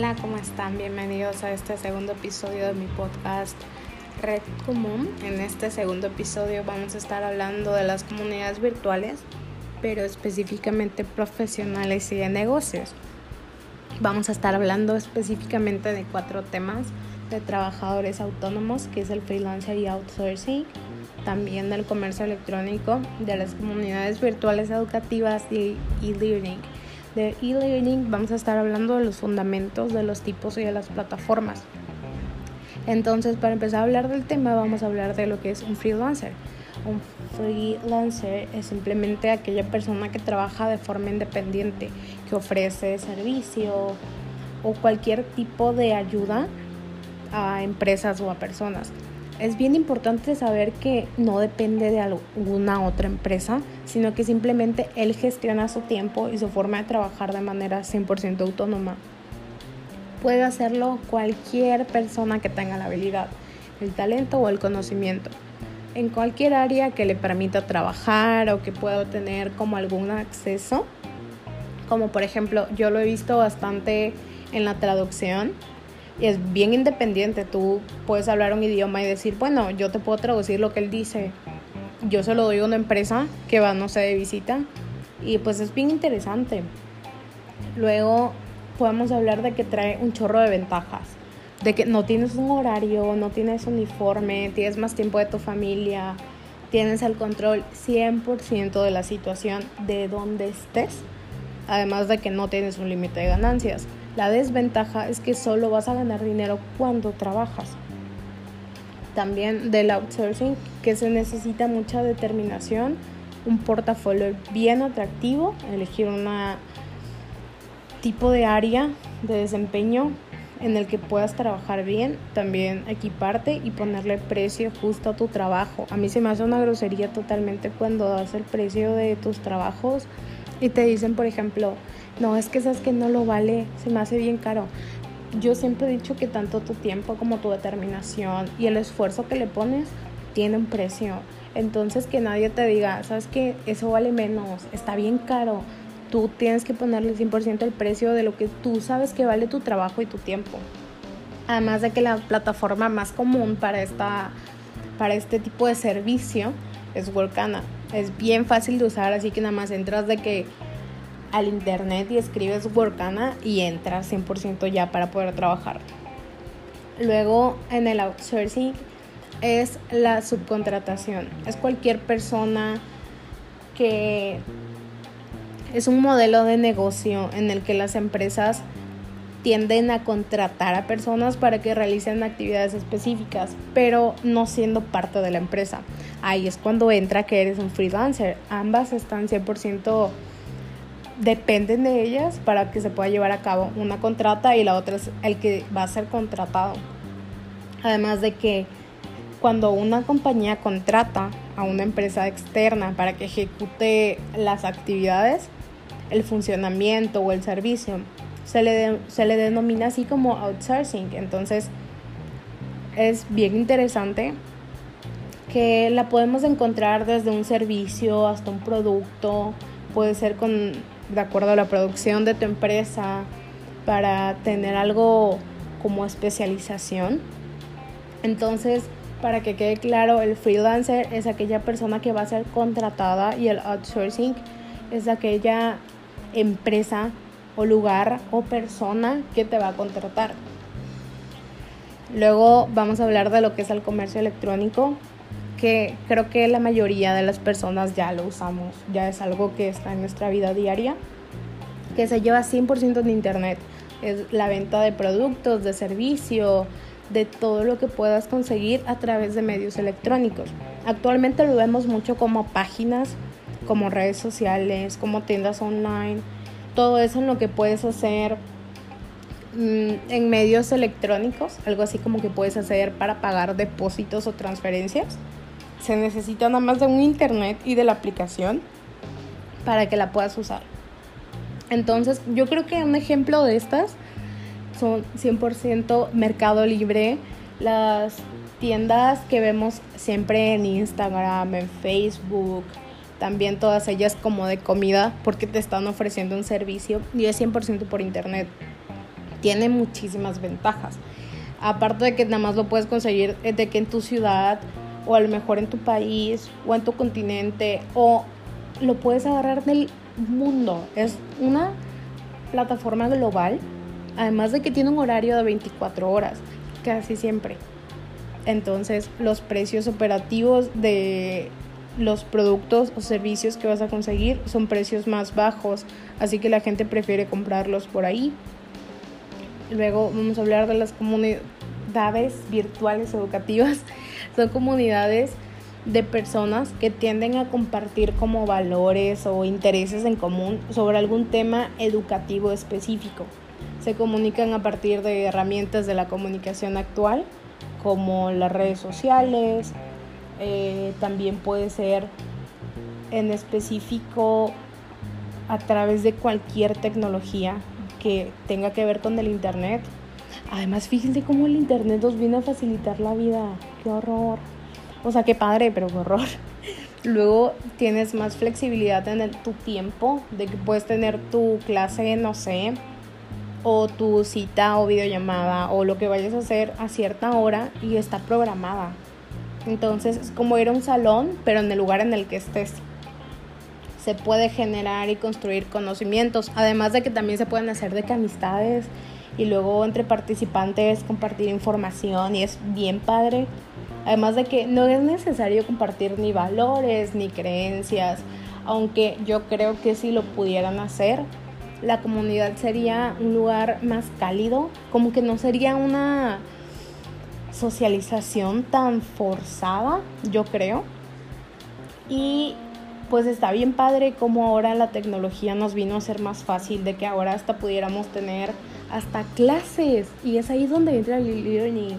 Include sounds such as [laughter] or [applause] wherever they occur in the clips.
Hola, ¿cómo están? Bienvenidos a este segundo episodio de mi podcast Red Común. En este segundo episodio vamos a estar hablando de las comunidades virtuales, pero específicamente profesionales y de negocios. Vamos a estar hablando específicamente de cuatro temas de trabajadores autónomos, que es el freelancer y outsourcing, también del comercio electrónico, de las comunidades virtuales educativas y e-learning de e-learning vamos a estar hablando de los fundamentos de los tipos y de las plataformas. Entonces, para empezar a hablar del tema, vamos a hablar de lo que es un freelancer. Un freelancer es simplemente aquella persona que trabaja de forma independiente, que ofrece servicio o cualquier tipo de ayuda a empresas o a personas es bien importante saber que no depende de alguna otra empresa, sino que simplemente él gestiona su tiempo y su forma de trabajar de manera 100% autónoma. Puede hacerlo cualquier persona que tenga la habilidad, el talento o el conocimiento, en cualquier área que le permita trabajar o que pueda tener como algún acceso. Como por ejemplo, yo lo he visto bastante en la traducción es bien independiente. Tú puedes hablar un idioma y decir, bueno, yo te puedo traducir lo que él dice. Yo se lo doy a una empresa que va, no sé, de visita. Y pues es bien interesante. Luego podemos hablar de que trae un chorro de ventajas. De que no tienes un horario, no tienes uniforme, tienes más tiempo de tu familia, tienes el control 100% de la situación de donde estés. Además de que no tienes un límite de ganancias. La desventaja es que solo vas a ganar dinero cuando trabajas. También del outsourcing, que se necesita mucha determinación, un portafolio bien atractivo, elegir un tipo de área de desempeño en el que puedas trabajar bien, también equiparte y ponerle precio justo a tu trabajo. A mí se me hace una grosería totalmente cuando das el precio de tus trabajos y te dicen, por ejemplo, no, es que sabes que no lo vale, se me hace bien caro. Yo siempre he dicho que tanto tu tiempo como tu determinación y el esfuerzo que le pones tiene un precio. Entonces que nadie te diga, sabes que eso vale menos, está bien caro. Tú tienes que ponerle 100% el precio de lo que tú sabes que vale tu trabajo y tu tiempo. Además de que la plataforma más común para, esta, para este tipo de servicio es Workana. Es bien fácil de usar, así que nada más entras de que al internet y escribes Workana y entras 100% ya para poder trabajar. Luego en el outsourcing es la subcontratación. Es cualquier persona que es un modelo de negocio en el que las empresas tienden a contratar a personas para que realicen actividades específicas, pero no siendo parte de la empresa. Ahí es cuando entra que eres un freelancer. Ambas están 100% dependen de ellas para que se pueda llevar a cabo una contrata y la otra es el que va a ser contratado. Además de que cuando una compañía contrata a una empresa externa para que ejecute las actividades, el funcionamiento o el servicio, se le, se le denomina así como outsourcing. Entonces es bien interesante que la podemos encontrar desde un servicio hasta un producto, puede ser con de acuerdo a la producción de tu empresa, para tener algo como especialización. Entonces, para que quede claro, el freelancer es aquella persona que va a ser contratada y el outsourcing es aquella empresa o lugar o persona que te va a contratar. Luego vamos a hablar de lo que es el comercio electrónico, que creo que la mayoría de las personas ya lo usamos, ya es algo que está en nuestra vida diaria, que se lleva 100% en Internet. Es la venta de productos, de servicio, de todo lo que puedas conseguir a través de medios electrónicos. Actualmente lo vemos mucho como páginas, como redes sociales, como tiendas online, todo eso en lo que puedes hacer mm, en medios electrónicos, algo así como que puedes hacer para pagar depósitos o transferencias se necesita nada más de un internet y de la aplicación para que la puedas usar. Entonces, yo creo que un ejemplo de estas son 100% Mercado Libre, las tiendas que vemos siempre en Instagram, en Facebook, también todas ellas como de comida porque te están ofreciendo un servicio y es 100% por internet. tiene muchísimas ventajas. Aparte de que nada más lo puedes conseguir de que en tu ciudad o a lo mejor en tu país o en tu continente o lo puedes agarrar del mundo. Es una plataforma global, además de que tiene un horario de 24 horas, casi siempre. Entonces los precios operativos de los productos o servicios que vas a conseguir son precios más bajos, así que la gente prefiere comprarlos por ahí. Luego vamos a hablar de las comunidades virtuales educativas. [laughs] Son comunidades de personas que tienden a compartir como valores o intereses en común sobre algún tema educativo específico. Se comunican a partir de herramientas de la comunicación actual como las redes sociales, eh, también puede ser en específico a través de cualquier tecnología que tenga que ver con el Internet. Además, fíjense cómo el Internet nos viene a facilitar la vida. Qué horror. O sea, qué padre, pero qué horror. [laughs] Luego tienes más flexibilidad en tu tiempo, de que puedes tener tu clase, no sé, o tu cita o videollamada o lo que vayas a hacer a cierta hora y está programada. Entonces es como ir a un salón, pero en el lugar en el que estés. Se puede generar y construir conocimientos, además de que también se pueden hacer de que amistades y luego entre participantes compartir información y es bien padre. Además de que no es necesario compartir ni valores ni creencias, aunque yo creo que si lo pudieran hacer, la comunidad sería un lugar más cálido, como que no sería una socialización tan forzada, yo creo. Y pues está bien padre como ahora la tecnología nos vino a ser más fácil, de que ahora hasta pudiéramos tener hasta clases. Y es ahí donde entra el e-learning,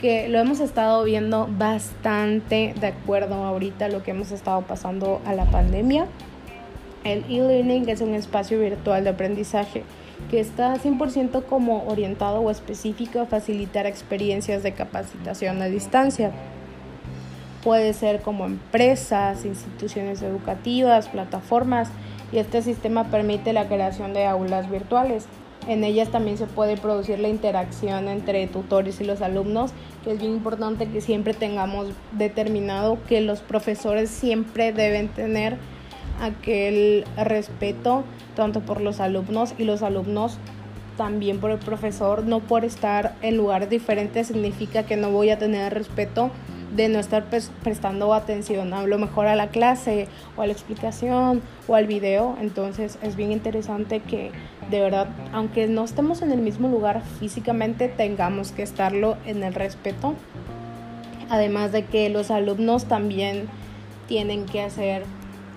que lo hemos estado viendo bastante de acuerdo ahorita lo que hemos estado pasando a la pandemia. El e-learning es un espacio virtual de aprendizaje que está 100% como orientado o específico a facilitar experiencias de capacitación a distancia. Puede ser como empresas, instituciones educativas, plataformas y este sistema permite la creación de aulas virtuales. En ellas también se puede producir la interacción entre tutores y los alumnos, que es bien importante que siempre tengamos determinado que los profesores siempre deben tener aquel respeto tanto por los alumnos y los alumnos también por el profesor, no por estar en lugares diferentes significa que no voy a tener respeto de no estar prestando atención a lo mejor a la clase o a la explicación o al video. Entonces es bien interesante que de verdad, aunque no estemos en el mismo lugar físicamente, tengamos que estarlo en el respeto. Además de que los alumnos también tienen que hacer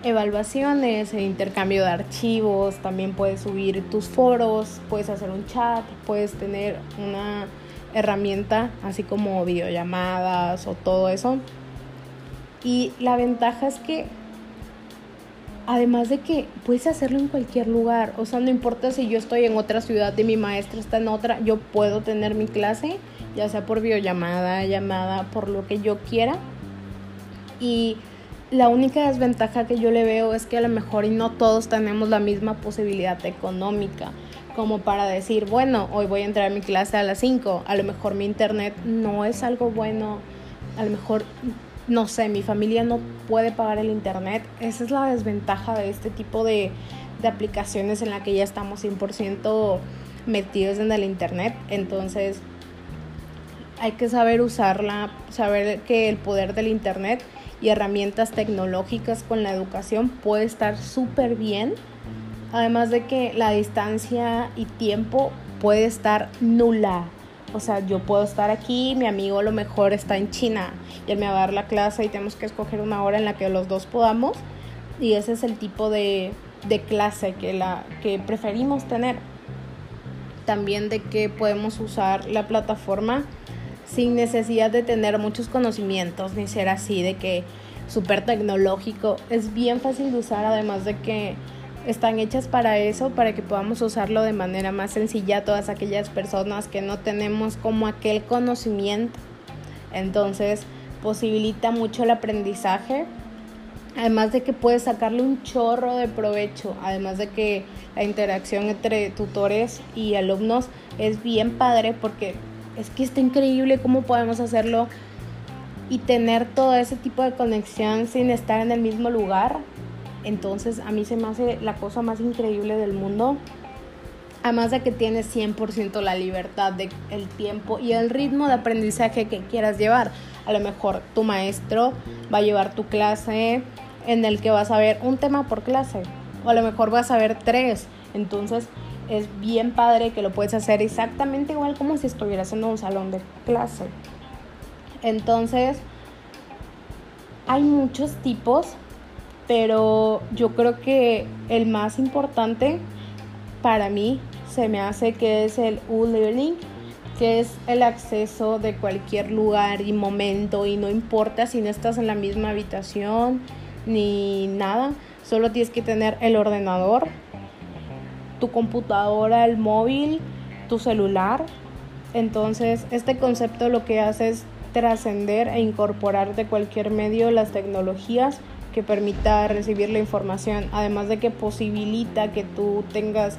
evaluaciones, e intercambio de archivos, también puedes subir tus foros, puedes hacer un chat, puedes tener una herramienta así como videollamadas o todo eso. Y la ventaja es que además de que puedes hacerlo en cualquier lugar, o sea, no importa si yo estoy en otra ciudad y mi maestra está en otra, yo puedo tener mi clase, ya sea por videollamada, llamada, por lo que yo quiera. Y la única desventaja que yo le veo es que a lo mejor y no todos tenemos la misma posibilidad económica como para decir, bueno, hoy voy a entrar a mi clase a las 5, a lo mejor mi internet no es algo bueno, a lo mejor, no sé, mi familia no puede pagar el internet. Esa es la desventaja de este tipo de, de aplicaciones en la que ya estamos 100% metidos en el internet. Entonces, hay que saber usarla, saber que el poder del internet y herramientas tecnológicas con la educación puede estar súper bien. Además de que la distancia y tiempo puede estar nula. O sea, yo puedo estar aquí, mi amigo lo mejor está en China y él me va a dar la clase y tenemos que escoger una hora en la que los dos podamos. Y ese es el tipo de, de clase que, la, que preferimos tener. También de que podemos usar la plataforma sin necesidad de tener muchos conocimientos ni ser así de que súper tecnológico. Es bien fácil de usar, además de que están hechas para eso, para que podamos usarlo de manera más sencilla todas aquellas personas que no tenemos como aquel conocimiento. Entonces, posibilita mucho el aprendizaje. Además de que puedes sacarle un chorro de provecho, además de que la interacción entre tutores y alumnos es bien padre porque es que está increíble cómo podemos hacerlo y tener todo ese tipo de conexión sin estar en el mismo lugar. Entonces a mí se me hace la cosa más increíble del mundo. Además de que tienes 100% la libertad del el tiempo y el ritmo de aprendizaje que quieras llevar. A lo mejor tu maestro va a llevar tu clase en el que vas a ver un tema por clase o a lo mejor vas a ver tres. Entonces es bien padre que lo puedes hacer exactamente igual como si estuvieras en un salón de clase. Entonces hay muchos tipos, pero yo creo que el más importante para mí se me hace que es el U-Learning, que es el acceso de cualquier lugar y momento y no importa si no estás en la misma habitación, ni nada. Solo tienes que tener el ordenador, tu computadora, el móvil, tu celular. Entonces, este concepto lo que hace es trascender e incorporar de cualquier medio las tecnologías que permita recibir la información, además de que posibilita que tú tengas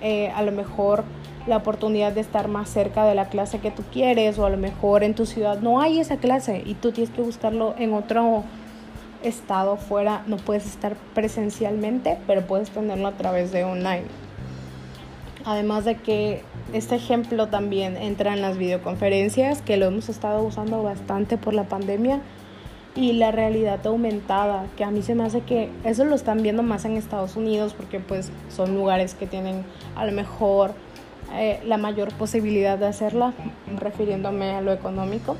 eh, a lo mejor la oportunidad de estar más cerca de la clase que tú quieres o a lo mejor en tu ciudad no hay esa clase y tú tienes que buscarlo en otro estado fuera, no puedes estar presencialmente, pero puedes tenerlo a través de online. Además de que este ejemplo también entra en las videoconferencias, que lo hemos estado usando bastante por la pandemia, y la realidad aumentada, que a mí se me hace que eso lo están viendo más en Estados Unidos, porque pues son lugares que tienen a lo mejor eh, la mayor posibilidad de hacerla, refiriéndome a lo económico.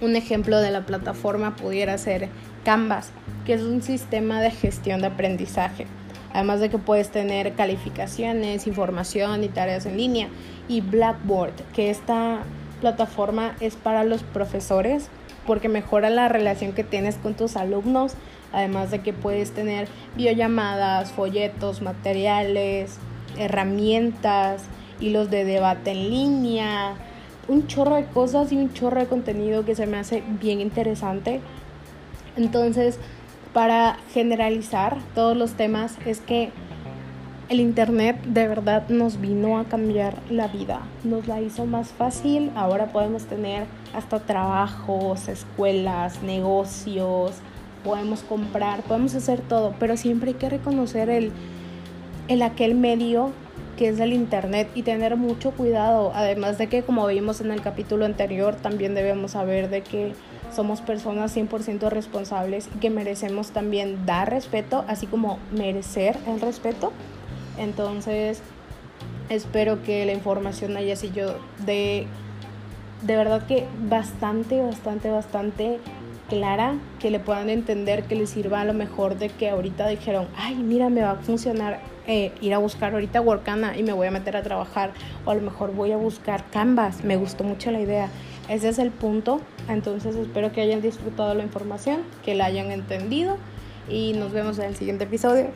Un ejemplo de la plataforma pudiera ser Canvas, que es un sistema de gestión de aprendizaje. Además de que puedes tener calificaciones, información y tareas en línea. Y Blackboard, que esta plataforma es para los profesores porque mejora la relación que tienes con tus alumnos. Además de que puedes tener videollamadas, folletos, materiales, herramientas, hilos de debate en línea, un chorro de cosas y un chorro de contenido que se me hace bien interesante entonces, para generalizar todos los temas, es que el Internet de verdad nos vino a cambiar la vida, nos la hizo más fácil, ahora podemos tener hasta trabajos, escuelas, negocios, podemos comprar, podemos hacer todo, pero siempre hay que reconocer el, el aquel medio que es el Internet y tener mucho cuidado, además de que como vimos en el capítulo anterior, también debemos saber de que somos personas 100% responsables y que merecemos también dar respeto, así como merecer el respeto. Entonces, espero que la información haya sido de, de verdad que bastante, bastante, bastante clara, que le puedan entender, que les sirva a lo mejor de que ahorita dijeron, ay, mira, me va a funcionar eh, ir a buscar ahorita Workana y me voy a meter a trabajar, o a lo mejor voy a buscar Canvas, me gustó mucho la idea. Ese es el punto, entonces espero que hayan disfrutado la información, que la hayan entendido y nos vemos en el siguiente episodio.